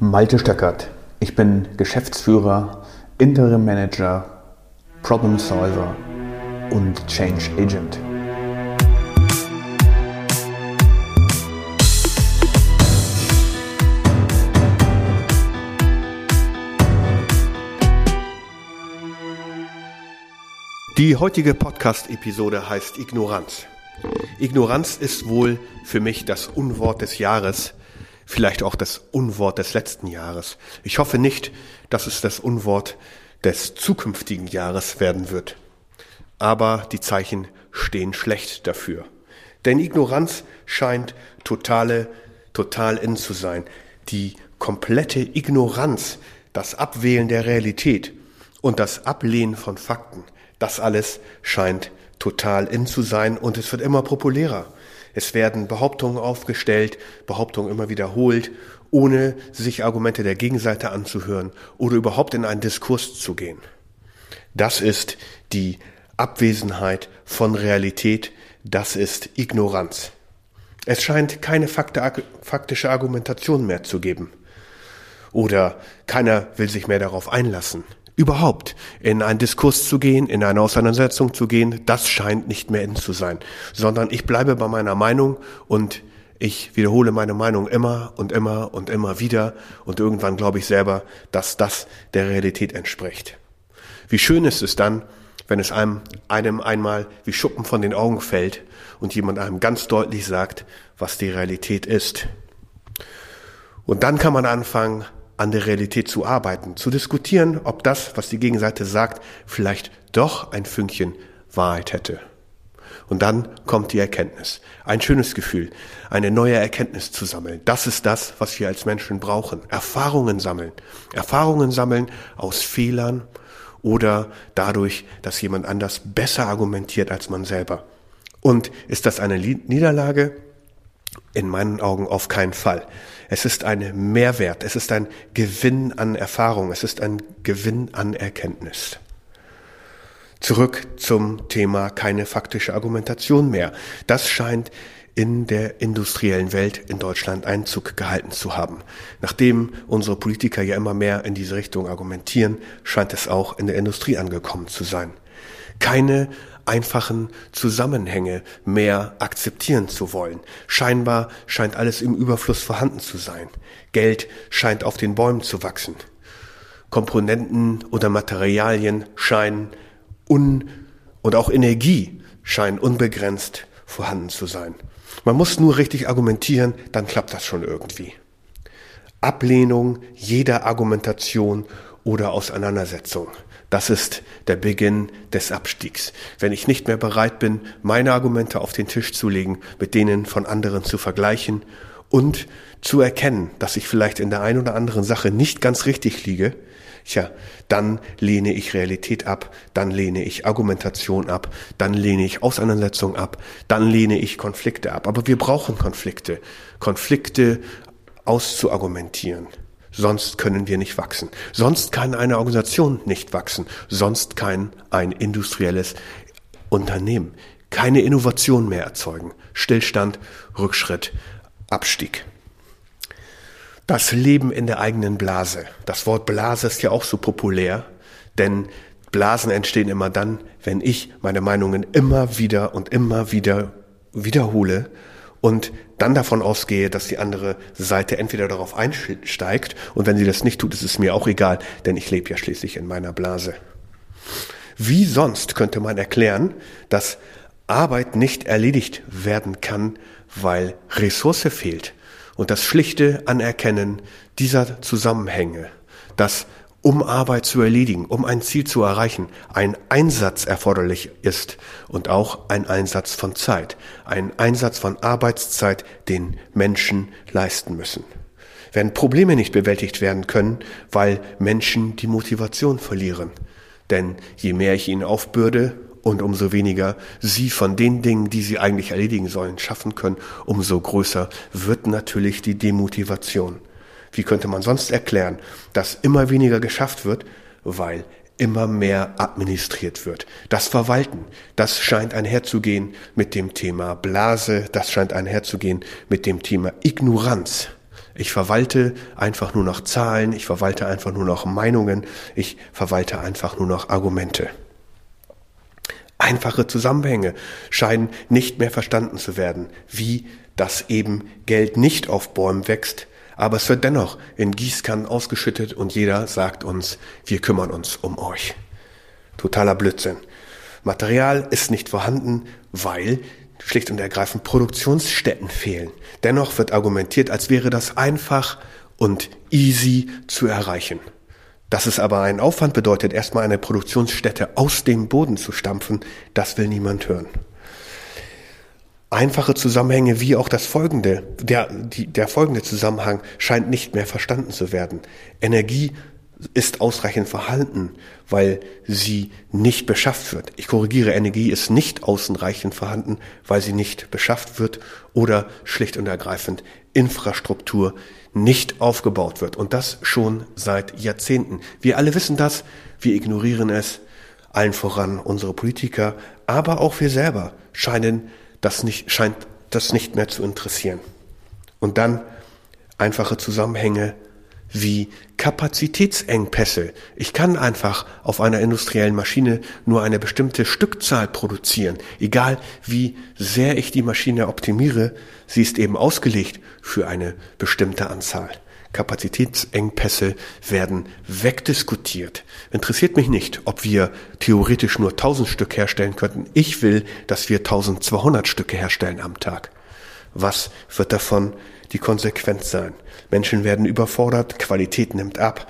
Malte Stöckert. Ich bin Geschäftsführer, Interim Manager, Problem Solver und Change Agent. Die heutige Podcast-Episode heißt Ignoranz. Ignoranz ist wohl für mich das Unwort des Jahres, vielleicht auch das Unwort des letzten Jahres. Ich hoffe nicht, dass es das Unwort des zukünftigen Jahres werden wird. Aber die Zeichen stehen schlecht dafür. Denn Ignoranz scheint totale, total in zu sein. Die komplette Ignoranz, das Abwählen der Realität und das Ablehnen von Fakten, das alles scheint total in zu sein und es wird immer populärer. Es werden Behauptungen aufgestellt, Behauptungen immer wiederholt, ohne sich Argumente der Gegenseite anzuhören oder überhaupt in einen Diskurs zu gehen. Das ist die Abwesenheit von Realität, das ist Ignoranz. Es scheint keine faktische Argumentation mehr zu geben. Oder keiner will sich mehr darauf einlassen überhaupt in einen Diskurs zu gehen, in eine Auseinandersetzung zu gehen, das scheint nicht mehr in zu sein, sondern ich bleibe bei meiner Meinung und ich wiederhole meine Meinung immer und immer und immer wieder und irgendwann glaube ich selber, dass das der Realität entspricht. Wie schön ist es dann, wenn es einem, einem einmal wie Schuppen von den Augen fällt und jemand einem ganz deutlich sagt, was die Realität ist. Und dann kann man anfangen, an der Realität zu arbeiten, zu diskutieren, ob das, was die Gegenseite sagt, vielleicht doch ein Fünkchen Wahrheit hätte. Und dann kommt die Erkenntnis. Ein schönes Gefühl, eine neue Erkenntnis zu sammeln. Das ist das, was wir als Menschen brauchen. Erfahrungen sammeln. Erfahrungen sammeln aus Fehlern oder dadurch, dass jemand anders besser argumentiert als man selber. Und ist das eine Niederlage? In meinen Augen auf keinen Fall. Es ist ein Mehrwert, es ist ein Gewinn an Erfahrung, es ist ein Gewinn an Erkenntnis. Zurück zum Thema keine faktische Argumentation mehr. Das scheint in der industriellen Welt in Deutschland Einzug gehalten zu haben. Nachdem unsere Politiker ja immer mehr in diese Richtung argumentieren, scheint es auch in der Industrie angekommen zu sein. Keine einfachen Zusammenhänge mehr akzeptieren zu wollen. Scheinbar scheint alles im Überfluss vorhanden zu sein. Geld scheint auf den Bäumen zu wachsen. Komponenten oder Materialien scheinen un und auch Energie scheinen unbegrenzt vorhanden zu sein. Man muss nur richtig argumentieren, dann klappt das schon irgendwie. Ablehnung jeder Argumentation oder Auseinandersetzung. Das ist der Beginn des Abstiegs. Wenn ich nicht mehr bereit bin, meine Argumente auf den Tisch zu legen, mit denen von anderen zu vergleichen und zu erkennen, dass ich vielleicht in der einen oder anderen Sache nicht ganz richtig liege, tja, dann lehne ich Realität ab, dann lehne ich Argumentation ab, dann lehne ich Auseinandersetzung ab, dann lehne ich Konflikte ab. Aber wir brauchen Konflikte. Konflikte auszuargumentieren. Sonst können wir nicht wachsen. Sonst kann eine Organisation nicht wachsen. Sonst kann ein industrielles Unternehmen keine Innovation mehr erzeugen. Stillstand, Rückschritt, Abstieg. Das Leben in der eigenen Blase. Das Wort Blase ist ja auch so populär, denn Blasen entstehen immer dann, wenn ich meine Meinungen immer wieder und immer wieder wiederhole und dann davon ausgehe, dass die andere Seite entweder darauf einsteigt und wenn sie das nicht tut, ist es mir auch egal, denn ich lebe ja schließlich in meiner Blase. Wie sonst könnte man erklären, dass Arbeit nicht erledigt werden kann, weil Ressource fehlt und das schlichte Anerkennen dieser Zusammenhänge, dass um Arbeit zu erledigen, um ein Ziel zu erreichen, ein Einsatz erforderlich ist und auch ein Einsatz von Zeit, ein Einsatz von Arbeitszeit, den Menschen leisten müssen. Wenn Probleme nicht bewältigt werden können, weil Menschen die Motivation verlieren. Denn je mehr ich ihnen aufbürde und umso weniger sie von den Dingen, die sie eigentlich erledigen sollen, schaffen können, umso größer wird natürlich die Demotivation. Wie könnte man sonst erklären, dass immer weniger geschafft wird, weil immer mehr administriert wird. Das Verwalten, das scheint einherzugehen mit dem Thema Blase, das scheint einherzugehen mit dem Thema Ignoranz. Ich verwalte einfach nur noch Zahlen, ich verwalte einfach nur noch Meinungen, ich verwalte einfach nur noch Argumente. Einfache Zusammenhänge scheinen nicht mehr verstanden zu werden, wie dass eben Geld nicht auf Bäumen wächst, aber es wird dennoch in Gießkannen ausgeschüttet und jeder sagt uns, wir kümmern uns um euch. Totaler Blödsinn. Material ist nicht vorhanden, weil schlicht und ergreifend Produktionsstätten fehlen. Dennoch wird argumentiert, als wäre das einfach und easy zu erreichen. Dass es aber einen Aufwand bedeutet, erstmal eine Produktionsstätte aus dem Boden zu stampfen, das will niemand hören einfache Zusammenhänge wie auch das folgende, der, die, der folgende Zusammenhang scheint nicht mehr verstanden zu werden. Energie ist ausreichend vorhanden, weil sie nicht beschafft wird. Ich korrigiere, Energie ist nicht ausreichend vorhanden, weil sie nicht beschafft wird oder schlicht und ergreifend Infrastruktur nicht aufgebaut wird. Und das schon seit Jahrzehnten. Wir alle wissen das, wir ignorieren es, allen voran unsere Politiker, aber auch wir selber scheinen das nicht, scheint das nicht mehr zu interessieren. Und dann einfache Zusammenhänge wie Kapazitätsengpässe. Ich kann einfach auf einer industriellen Maschine nur eine bestimmte Stückzahl produzieren. Egal wie sehr ich die Maschine optimiere, sie ist eben ausgelegt für eine bestimmte Anzahl. Kapazitätsengpässe werden wegdiskutiert. Interessiert mich nicht, ob wir theoretisch nur 1000 Stück herstellen könnten. Ich will, dass wir 1200 Stücke herstellen am Tag. Was wird davon die Konsequenz sein? Menschen werden überfordert, Qualität nimmt ab,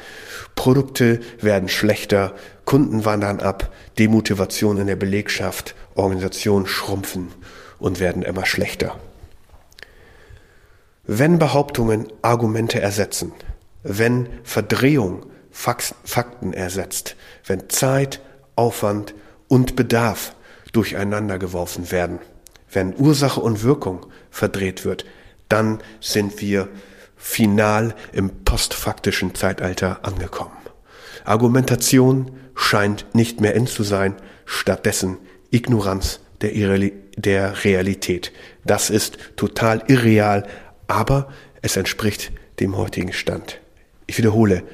Produkte werden schlechter, Kunden wandern ab, Demotivation in der Belegschaft, Organisationen schrumpfen und werden immer schlechter. Wenn Behauptungen Argumente ersetzen, wenn Verdrehung Fakten ersetzt, wenn Zeit, Aufwand und Bedarf durcheinander geworfen werden, wenn Ursache und Wirkung verdreht wird, dann sind wir final im postfaktischen Zeitalter angekommen. Argumentation scheint nicht mehr in zu sein, stattdessen Ignoranz der, der Realität. Das ist total irreal, aber es entspricht dem heutigen Stand. Ich wiederhole,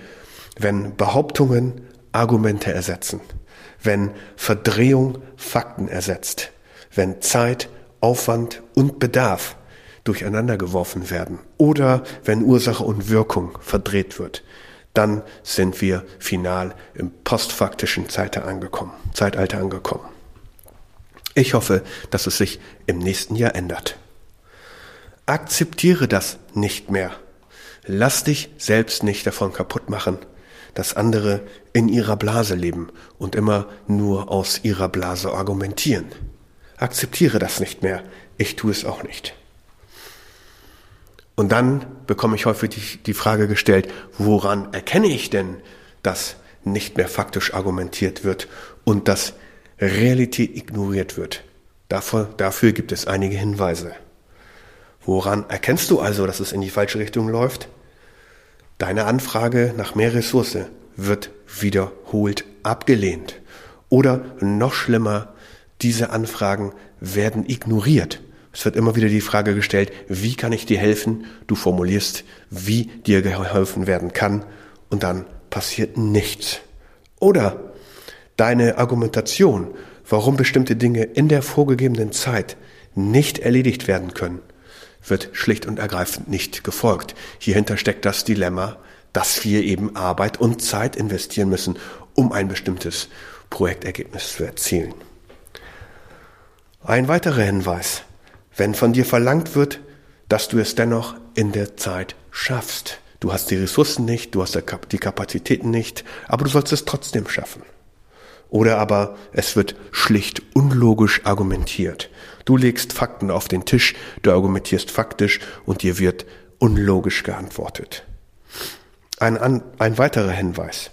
wenn Behauptungen Argumente ersetzen, wenn Verdrehung Fakten ersetzt, wenn Zeit, Aufwand und Bedarf durcheinander geworfen werden oder wenn Ursache und Wirkung verdreht wird, dann sind wir final im postfaktischen Zeitalter angekommen. Ich hoffe, dass es sich im nächsten Jahr ändert. Akzeptiere das nicht mehr. Lass dich selbst nicht davon kaputt machen, dass andere in ihrer Blase leben und immer nur aus ihrer Blase argumentieren. Akzeptiere das nicht mehr. Ich tue es auch nicht. Und dann bekomme ich häufig die, Frage gestellt, woran erkenne ich denn, dass nicht mehr faktisch argumentiert wird und dass Realität ignoriert wird? Dafür, dafür gibt es einige Hinweise. Woran erkennst du also, dass es in die falsche Richtung läuft? Deine Anfrage nach mehr Ressource wird wiederholt abgelehnt. Oder noch schlimmer, diese Anfragen werden ignoriert. Es wird immer wieder die Frage gestellt, wie kann ich dir helfen? Du formulierst, wie dir geholfen werden kann und dann passiert nichts. Oder deine Argumentation, warum bestimmte Dinge in der vorgegebenen Zeit nicht erledigt werden können, wird schlicht und ergreifend nicht gefolgt. Hierhinter steckt das Dilemma, dass wir eben Arbeit und Zeit investieren müssen, um ein bestimmtes Projektergebnis zu erzielen. Ein weiterer Hinweis. Wenn von dir verlangt wird, dass du es dennoch in der Zeit schaffst. Du hast die Ressourcen nicht, du hast die Kapazitäten nicht, aber du sollst es trotzdem schaffen. Oder aber es wird schlicht unlogisch argumentiert. Du legst Fakten auf den Tisch, du argumentierst faktisch und dir wird unlogisch geantwortet. Ein, ein weiterer Hinweis.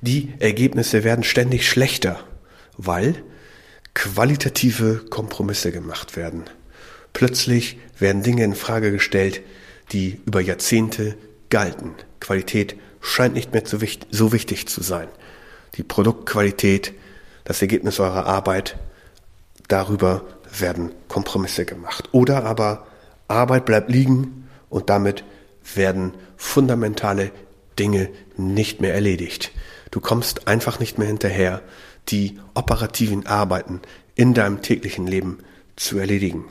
Die Ergebnisse werden ständig schlechter, weil qualitative Kompromisse gemacht werden. Plötzlich werden Dinge in Frage gestellt, die über Jahrzehnte galten. Qualität scheint nicht mehr so wichtig zu sein. Die Produktqualität, das Ergebnis eurer Arbeit darüber werden Kompromisse gemacht. Oder aber Arbeit bleibt liegen und damit werden fundamentale Dinge nicht mehr erledigt. Du kommst einfach nicht mehr hinterher, die operativen Arbeiten in deinem täglichen Leben zu erledigen.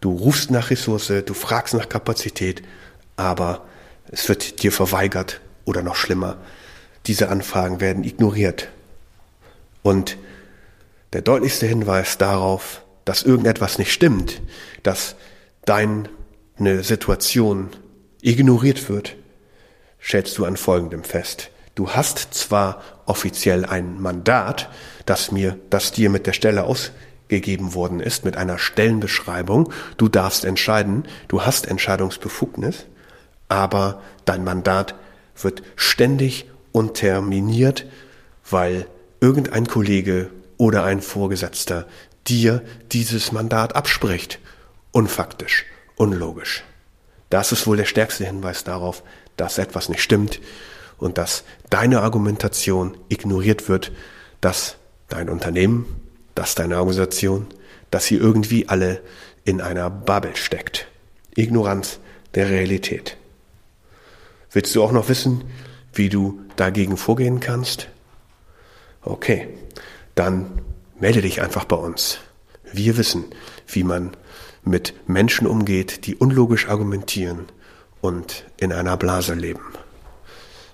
Du rufst nach Ressource, du fragst nach Kapazität, aber es wird dir verweigert oder noch schlimmer, diese Anfragen werden ignoriert. Und der deutlichste Hinweis darauf, dass irgendetwas nicht stimmt, dass deine Situation ignoriert wird, stellst du an folgendem fest. Du hast zwar offiziell ein Mandat, das mir, das dir mit der Stelle ausgegeben worden ist, mit einer Stellenbeschreibung. Du darfst entscheiden, du hast Entscheidungsbefugnis, aber dein Mandat wird ständig unterminiert, weil irgendein Kollege oder ein Vorgesetzter dir dieses Mandat abspricht. Unfaktisch, unlogisch. Das ist wohl der stärkste Hinweis darauf, dass etwas nicht stimmt und dass deine Argumentation ignoriert wird, dass dein Unternehmen, dass deine Organisation, dass sie irgendwie alle in einer Bubble steckt. Ignoranz der Realität. Willst du auch noch wissen, wie du dagegen vorgehen kannst? Okay, dann melde dich einfach bei uns. Wir wissen, wie man mit Menschen umgeht, die unlogisch argumentieren und in einer Blase leben.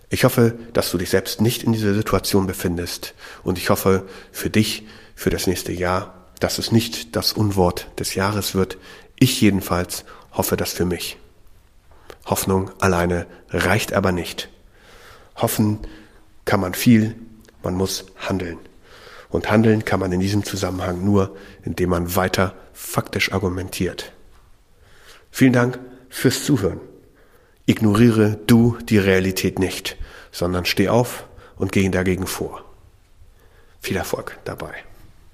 Ich hoffe, dass du dich selbst nicht in dieser Situation befindest und ich hoffe für dich, für das nächste Jahr, dass es nicht das Unwort des Jahres wird. Ich jedenfalls hoffe das für mich. Hoffnung alleine reicht aber nicht. Hoffen kann man viel, man muss handeln. Und handeln kann man in diesem Zusammenhang nur, indem man weiter faktisch argumentiert. Vielen Dank fürs Zuhören. Ignoriere du die Realität nicht, sondern steh auf und geh dagegen vor. Viel Erfolg dabei.